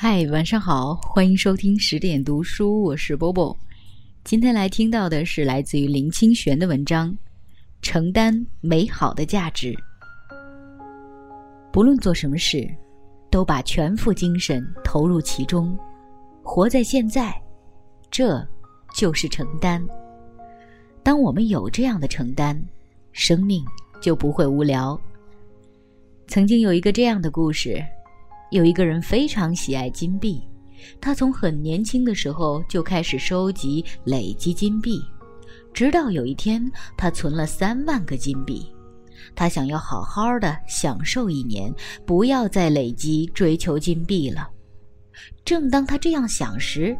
嗨，晚上好，欢迎收听十点读书，我是波波。今天来听到的是来自于林清玄的文章《承担美好的价值》。不论做什么事，都把全副精神投入其中，活在现在，这就是承担。当我们有这样的承担，生命就不会无聊。曾经有一个这样的故事。有一个人非常喜爱金币，他从很年轻的时候就开始收集、累积金币，直到有一天，他存了三万个金币。他想要好好的享受一年，不要再累积、追求金币了。正当他这样想时，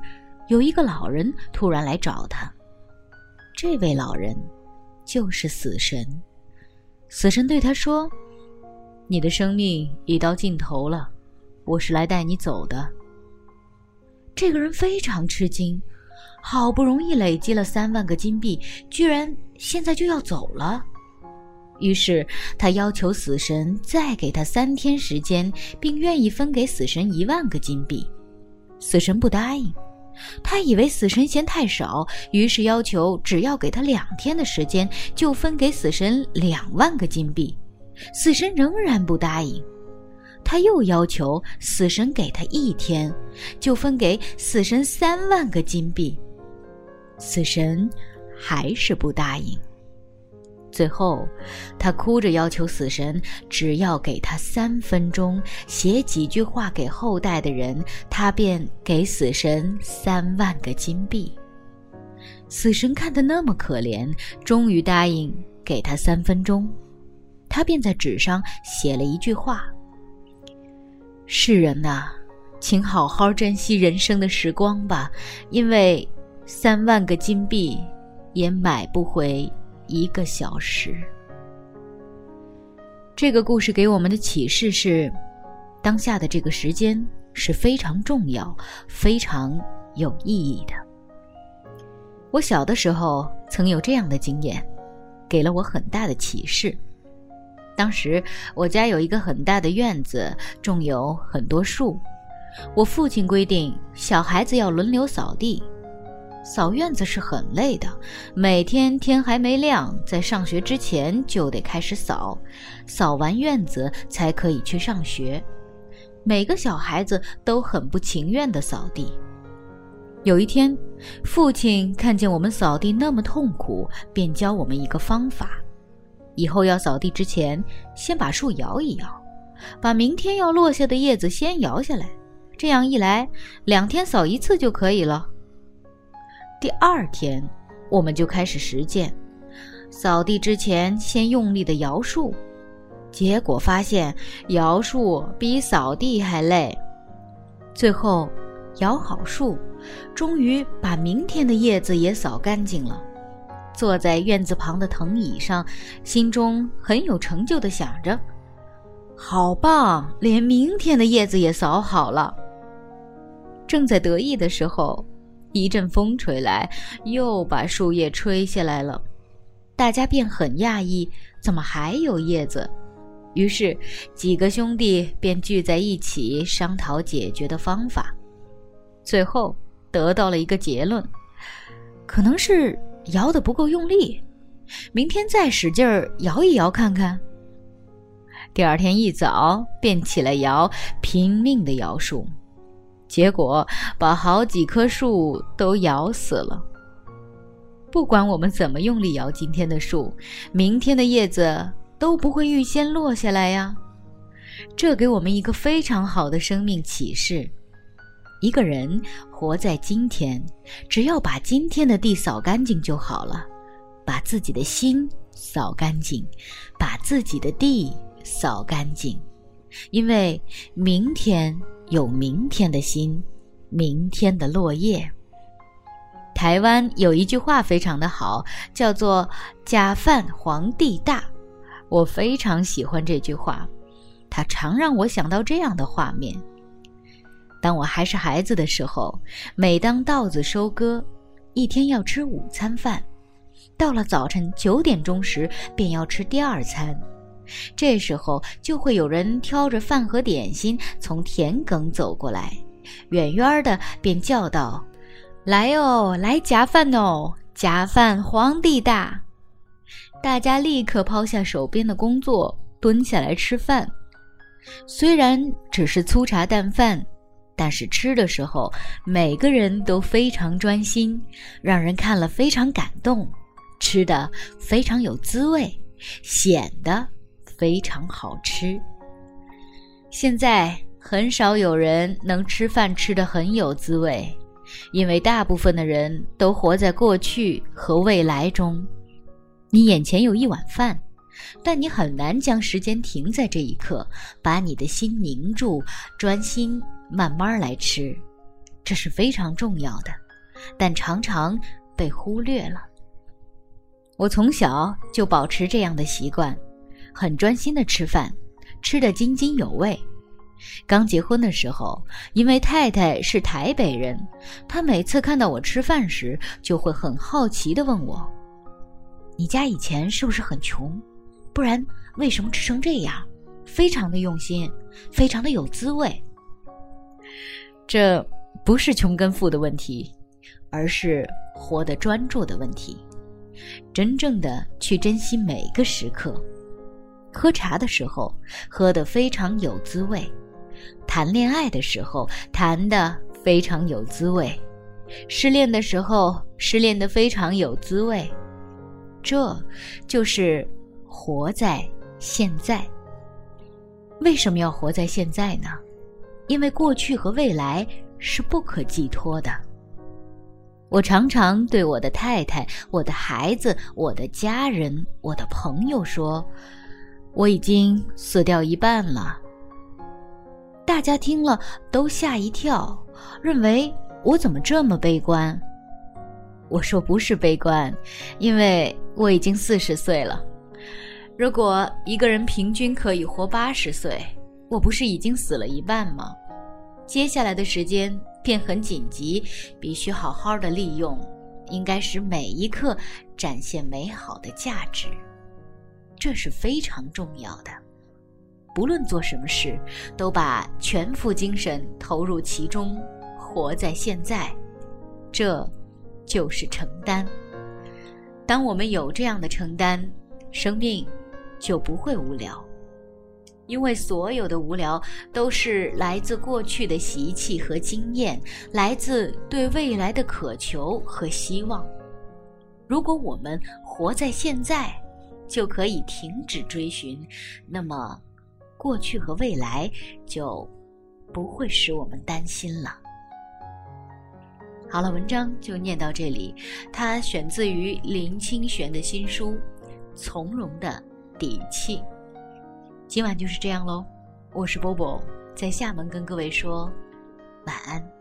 有一个老人突然来找他。这位老人就是死神。死神对他说：“你的生命已到尽头了。”我是来带你走的。这个人非常吃惊，好不容易累积了三万个金币，居然现在就要走了。于是他要求死神再给他三天时间，并愿意分给死神一万个金币。死神不答应，他以为死神嫌太少，于是要求只要给他两天的时间，就分给死神两万个金币。死神仍然不答应。他又要求死神给他一天，就分给死神三万个金币。死神还是不答应。最后，他哭着要求死神，只要给他三分钟，写几句话给后代的人，他便给死神三万个金币。死神看得那么可怜，终于答应给他三分钟。他便在纸上写了一句话。世人呐，请好好珍惜人生的时光吧，因为三万个金币也买不回一个小时。这个故事给我们的启示是：当下的这个时间是非常重要、非常有意义的。我小的时候曾有这样的经验，给了我很大的启示。当时我家有一个很大的院子，种有很多树。我父亲规定小孩子要轮流扫地。扫院子是很累的，每天天还没亮，在上学之前就得开始扫，扫完院子才可以去上学。每个小孩子都很不情愿地扫地。有一天，父亲看见我们扫地那么痛苦，便教我们一个方法。以后要扫地之前，先把树摇一摇，把明天要落下的叶子先摇下来，这样一来，两天扫一次就可以了。第二天，我们就开始实践，扫地之前先用力的摇树，结果发现摇树比扫地还累。最后，摇好树，终于把明天的叶子也扫干净了。坐在院子旁的藤椅上，心中很有成就的想着：“好棒，连明天的叶子也扫好了。”正在得意的时候，一阵风吹来，又把树叶吹下来了。大家便很讶异，怎么还有叶子？于是几个兄弟便聚在一起商讨解决的方法。最后得到了一个结论：可能是。摇的不够用力，明天再使劲儿摇一摇看看。第二天一早便起来摇，拼命的摇树，结果把好几棵树都摇死了。不管我们怎么用力摇今天的树，明天的叶子都不会预先落下来呀。这给我们一个非常好的生命启示。一个人活在今天，只要把今天的地扫干净就好了，把自己的心扫干净，把自己的地扫干净，因为明天有明天的心，明天的落叶。台湾有一句话非常的好，叫做“假饭皇帝大”，我非常喜欢这句话，它常让我想到这样的画面。当我还是孩子的时候，每当稻子收割，一天要吃午餐饭，到了早晨九点钟时便要吃第二餐。这时候就会有人挑着饭和点心从田埂走过来，远远的便叫道：“来哦，来夹饭哦，夹饭皇帝大！”大家立刻抛下手边的工作，蹲下来吃饭。虽然只是粗茶淡饭，但是吃的时候每个人都非常专心，让人看了非常感动。吃的非常有滋味，显得非常好吃。现在很少有人能吃饭吃得很有滋味，因为大部分的人都活在过去和未来中。你眼前有一碗饭，但你很难将时间停在这一刻，把你的心凝住，专心慢慢来吃。这是非常重要的，但常常被忽略了。我从小就保持这样的习惯，很专心的吃饭，吃得津津有味。刚结婚的时候，因为太太是台北人，她每次看到我吃饭时，就会很好奇地问我。你家以前是不是很穷？不然为什么吃成这样？非常的用心，非常的有滋味。这不是穷跟富的问题，而是活得专注的问题。真正的去珍惜每个时刻。喝茶的时候喝得非常有滋味，谈恋爱的时候谈得非常有滋味，失恋的时候失恋得非常有滋味。这就是活在现在。为什么要活在现在呢？因为过去和未来是不可寄托的。我常常对我的太太、我的孩子、我的家人、我的朋友说：“我已经死掉一半了。”大家听了都吓一跳，认为我怎么这么悲观。我说不是悲观，因为我已经四十岁了。如果一个人平均可以活八十岁，我不是已经死了一半吗？接下来的时间便很紧急，必须好好的利用，应该使每一刻展现美好的价值，这是非常重要的。不论做什么事，都把全副精神投入其中，活在现在，这。就是承担。当我们有这样的承担，生命就不会无聊，因为所有的无聊都是来自过去的习气和经验，来自对未来的渴求和希望。如果我们活在现在，就可以停止追寻，那么过去和未来就不会使我们担心了。好了，文章就念到这里。它选自于林清玄的新书《从容的底气》。今晚就是这样喽，我是波波，在厦门跟各位说晚安。